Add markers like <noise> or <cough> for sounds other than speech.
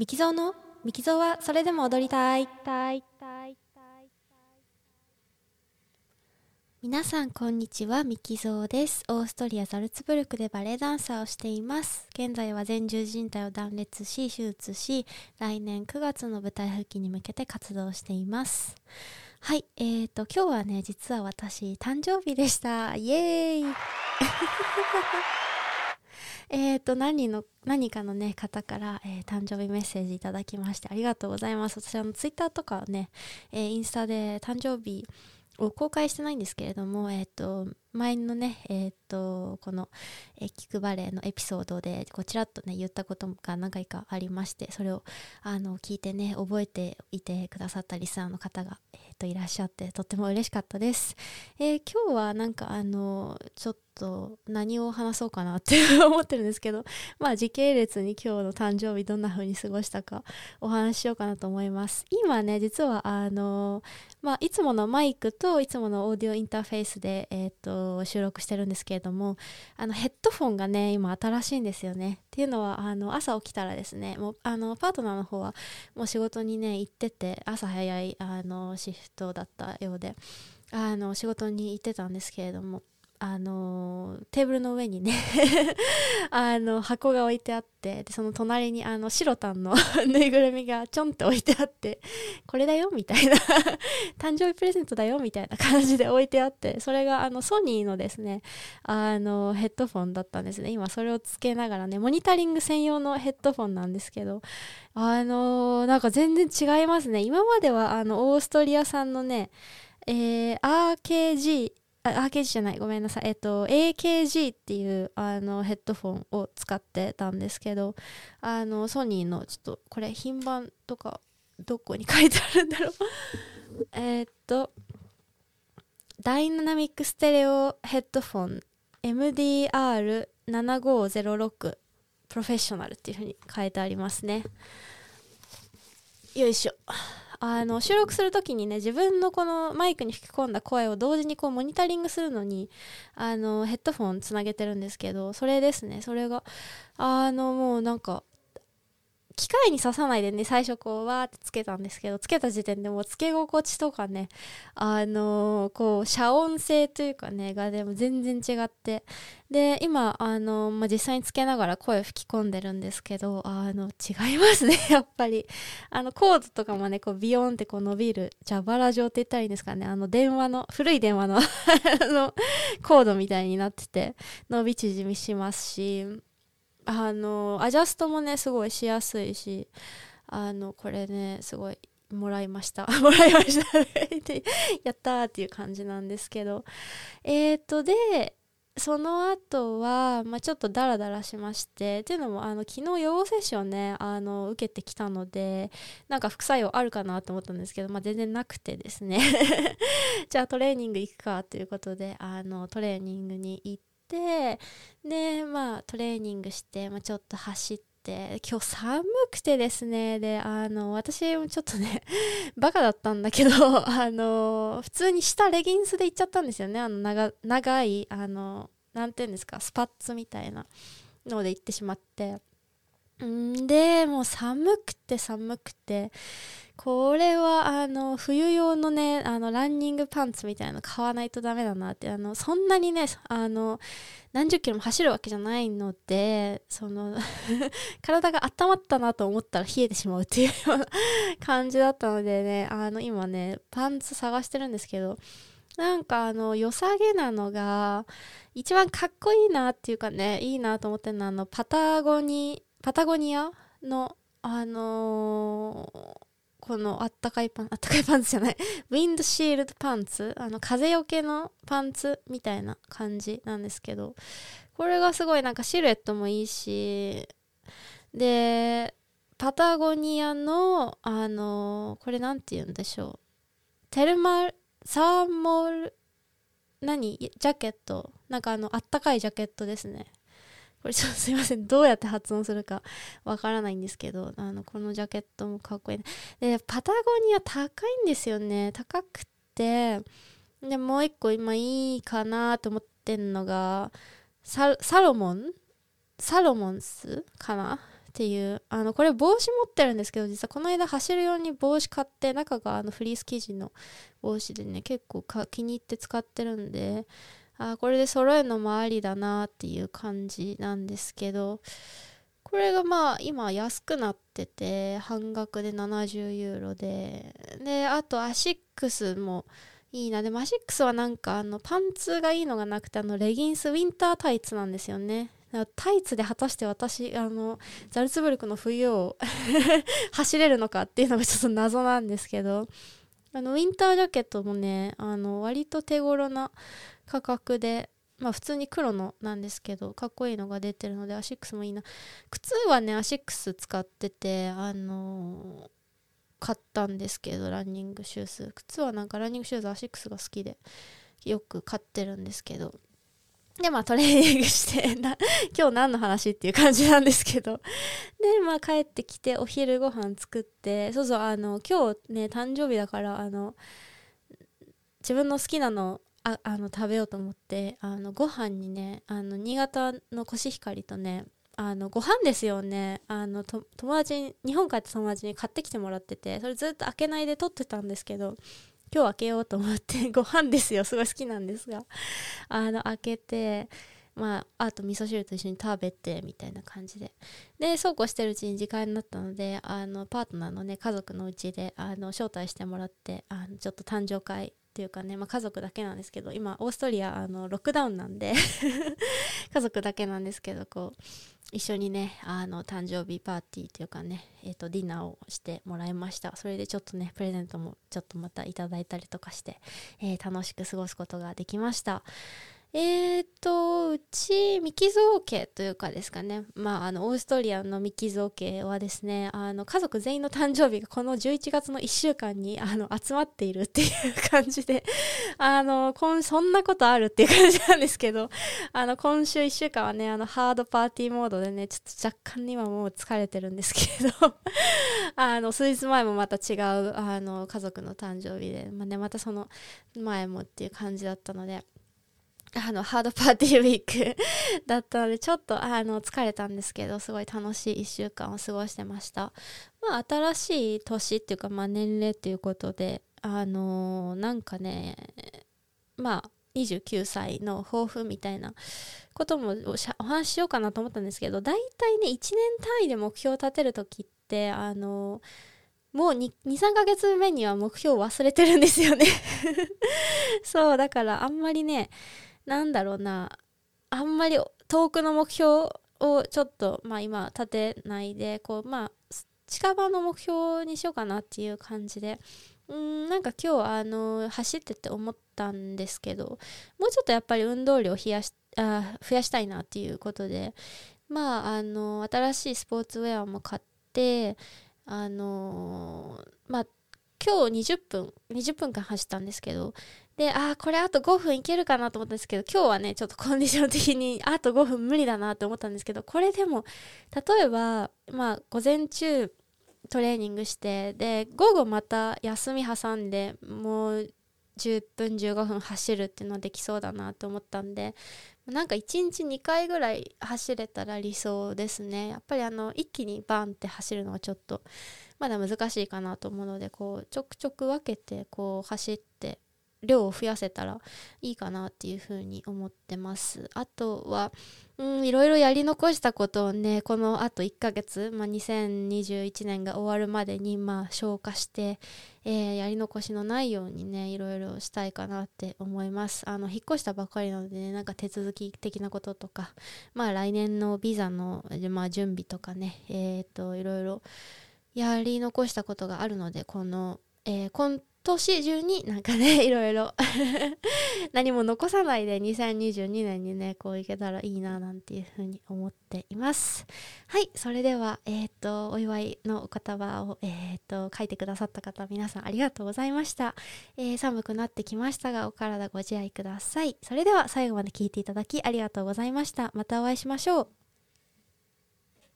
ミキゾーのミキゾーはそれでも踊りたい。皆さんこんにちはミキゾーです。オーストリアザルツブルクでバレエダンサーをしています。現在は前十字靭帯を断裂し手術し来年9月の舞台復帰に向けて活動しています。はいえーと今日はね実は私誕生日でした。イエーイ。えっと何の何かのね方から、えー、誕生日メッセージいただきましてありがとうございます。私あのツイッターとかね、えー、インスタで誕生日を公開してないんですけれども、えっ、ー、と、前のね、えっ、と、この、えー、キクバレーのエピソードで、こちらっとね、言ったことが何回かありまして、それを、あの、聞いてね、覚えていてくださったリスナーの方が、えっ、と、いらっしゃって、とっても嬉しかったです。え今日はなんか、あの、ちょっと、何を話そうかなって <laughs> 思ってるんですけど、まあ、時系列に今日の誕生日どんな風に過ごしたか、お話ししようかなと思います。今ね、実は、あの、まあ、いつものマイクといつものオーディオインターフェースで、えっと、を、収録してるんですけれども、あの、ヘッドフォンがね、今新しいんですよね。っていうのは、あの、朝起きたらですね、もう、あの、パートナーの方は、もう仕事にね、行ってて、朝早い、あの、シフトだったようで、あの、仕事に行ってたんですけれども、あのテーブルの上にね <laughs> あの箱が置いてあってでその隣にあの白タンの <laughs> ぬいぐるみがちょんって置いてあってこれだよ？みたいな。<laughs> 誕生日プレゼントだよ？みたいな感じで置いてあってそれがあのソニーのですねあのヘッドフォンだったんですね。今それをつけながらねモニタリング専用のヘッドフォンなんですけどあのなんか全然違いますね。今まではあのオーストリア産のねえー、RKG あ、RKG じゃない、ごめんなさい。えっと、AKG っていうあのヘッドフォンを使ってたんですけど、あの、ソニーの、ちょっと、これ、品番とか、どこに書いてあるんだろう <laughs> えっと、ダイナミックステレオヘッドフォン MDR7506 プロフェッショナルっていうふうに書いてありますね。よいしょ。あの収録する時にね自分のこのマイクに吹き込んだ声を同時にこうモニタリングするのにあのヘッドフォンつなげてるんですけどそれですね。それがあのもうなんか機械に刺さないでね最初こうわーってつけたんですけどつけた時点でもうつけ心地とかねあのー、こう遮音性というかねがでも全然違って。で今あのー、まあ、実際につけながら声吹き込んでるんですけどあの違いますね <laughs> やっぱり。あのコードとかもねこうビヨンってこう伸びる蛇腹状って言ったらいいんですかねあの電話の古い電話の <laughs> のコードみたいになってて伸び縮みしますしあのアジャストもねすごいしやすいしあのこれねすごいもらいました。<laughs> もらいました。<laughs> やったーっていう感じなんですけど。えっ、ー、とでその後は、まあ、ちょっとダラダラしましてっていうのもあの昨日予防接種をねあの受けてきたのでなんか副作用あるかなと思ったんですけど、まあ、全然なくてですね。<laughs> じゃあトレーニング行くかということであのトレーニングに行ってでまあトレーニングして、まあ、ちょっと走って今日寒くてですね。であの私もちょっとね <laughs> バカだったんだけど <laughs> あの普通に下レギンスで行っちゃったんですよね。あの長長いあのなていうんですかスパッツみたいなので行ってしまって。んでもう寒くて寒くてこれはあの冬用のねあのランニングパンツみたいなの買わないとダメだなってあのそんなにねあの何十キロも走るわけじゃないのでその <laughs> 体が温まったなと思ったら冷えてしまうっていうような感じだったのでねあの今ねパンツ探してるんですけどなんかあの良さげなのが一番かっこいいなっていうかねいいなと思ってるのはあのパタゴニパタゴニアのあのーこのあったかいパン、あったかいパンツじゃない、ウィンドシールドパンツ、あの風よけのパンツみたいな感じなんですけど、これがすごいなんかシルエットもいいし、で、パタゴニアの、あのこれなんて言うんでしょう。テルマル、サーモル、何？ジャケット？なんかあの、あったかいジャケットですね。これちょっとすいません。<laughs> どうやって発音するかわからないんですけど、あの、このジャケットもかっこいい、で、パタゴニア高いんですよね。高くて、で、もう一個今いいかなと思ってんのが、サロモン？サロモンスかな？っていうあのこれ帽子持ってるんですけど実はこの間走るように帽子買って中があのフリース生地の帽子でね結構気に入って使ってるんであこれで揃えるのもありだなっていう感じなんですけどこれがまあ今安くなってて半額で70ユーロで。であとアシックスもいいな。でもアシックスはなんかあのパンツがいいのがなくてあのレギンスウィンタータイツなんですよね。タイツで果たして私あのザルツブルクの冬を <laughs> 走れるのかっていうのがちょっと謎なんですけど。あのウィンタージャケットもねあの割と手頃な価格でまあ普通に黒のなんですけどかっこいいのが出てるのでアシックスもいいな。靴はねアシックス使っててあのー、買ったんですけどランニングシューズ。靴はなんかランニングシューズアシックスが好きでよく買ってるんですけど。で、まあトレーニングして <laughs> な、今日何の話っていう感じなんですけど。で、まあ帰ってきてお昼ご飯作って、そうそう、あの、今日ね、誕生日だから、あの、自分の好きなのああの食べようと思ってあのご飯にねあの新潟のコシヒカリとねあのご飯ですよねあの友達に日本帰った友達に買ってきてもらっててそれずっと開けないで取ってたんですけど今日開けようと思って <laughs> ご飯ですよ。すごい好きなんですが。あの開けてまあ、あと味噌汁と一緒に食べてみたいな感じで。でそうこうしてるうちに時間になったのであのパートナーのね家族のうちであの招待してもらってあのちょっと誕生会っていうかね、まあ、家族だけなんですけど今オーストリアあのロックダウンなんで <laughs> 家族だけなんですけどこう一緒にねあの誕生日パーティーというかね、えーと、ディナーをしてもらいました。それでちょっとねプレゼントもちょっとまたいただいたりとかして、えー、楽しく過ごすことができました。えーと、うち、ミキゾー家というかですかね、まあ、あの、オーストリアのミキゾー家はですね、あの、家族全員の誕生日がこの11月の1週間に、あの、集まっているっていう感じで、<laughs> あの、今、そんなことあるっていう感じなんですけど、あの、今週1週間はね、あの、ハードパーティーモードでね、ちょっと若干今もう疲れてるんですけど、<laughs> あの、数日前もまた違う、あの、家族の誕生日で、まあね、またその前もっていう感じだったので、あの、ハードパーティーウィーク <laughs> だったので、ちょっと、あの、疲れたんですけど、すごい楽しい1週間を過ごしてました。まあ、新しい年っていうか、まあ、年齢っていうことで、あのー、なんかね、まあ、29歳の抱負みたいなこともお話ししようかなと思ったんですけど、大体ね、1年単位で目標を立てるときって、あのー、もう2、3ヶ月目には目標を忘れてるんですよね <laughs> そう、だからあんまりね、なんだろうな。あんまり遠くの目標をちょっとまあ今立てないでこうまあ近場の目標にしようかなっていう感じで。うんなんか今日あの走ってて思ったんですけどもうちょっとやっぱり運動量を冷やしあ増やしたいなっていうことでまああの新しいスポーツウェアも買ってあのまあ今日20分20分間走ったんですけどで、ああ、これあと5分いけるかなと思ったんですけど、今日はね、ちょっとコンディション的にあと5分無理だなって思ったんですけど、これでも、例えば、まあ、午前中トレーニングして、で、午後また休み挟んで、もう10分15分走るっていうのはできそうだなと思ったんでなんか1日2回ぐらい走れたら理想ですね。やっぱりあの一気にバンって走るのはちょっとまだ難しいかなと思うのでこうちょくちょく分けてこう走って量を増やせたらいいかなっていうふうに思ってます。あとは、うん、いろいろやり残したことをね、このあと1ヶ月、まあ、2021年が終わるまでに、まあ、消化して、えー、やり残しのないようにね、いろいろしたいかなって思います。あの、引っ越したばかりなのでね、なんか手続き的なこととか、まあ、来年のビザの、まあ、準備とかね、えっ、ー、と、いろいろやり残したことがあるので、この、えー、今年中になんかね、<laughs> いろいろ <laughs> 何も残さないで2022年にね、こういけたらいいななんていうふうに思っています。はい、それでは、えっ、ー、と、お祝いのお言葉を、えっ、ー、と、書いてくださった方、皆さんありがとうございました。えー、寒くなってきましたが、お体ご自愛ください。それでは最後まで聞いていただきありがとうございました。またお会いしましょう。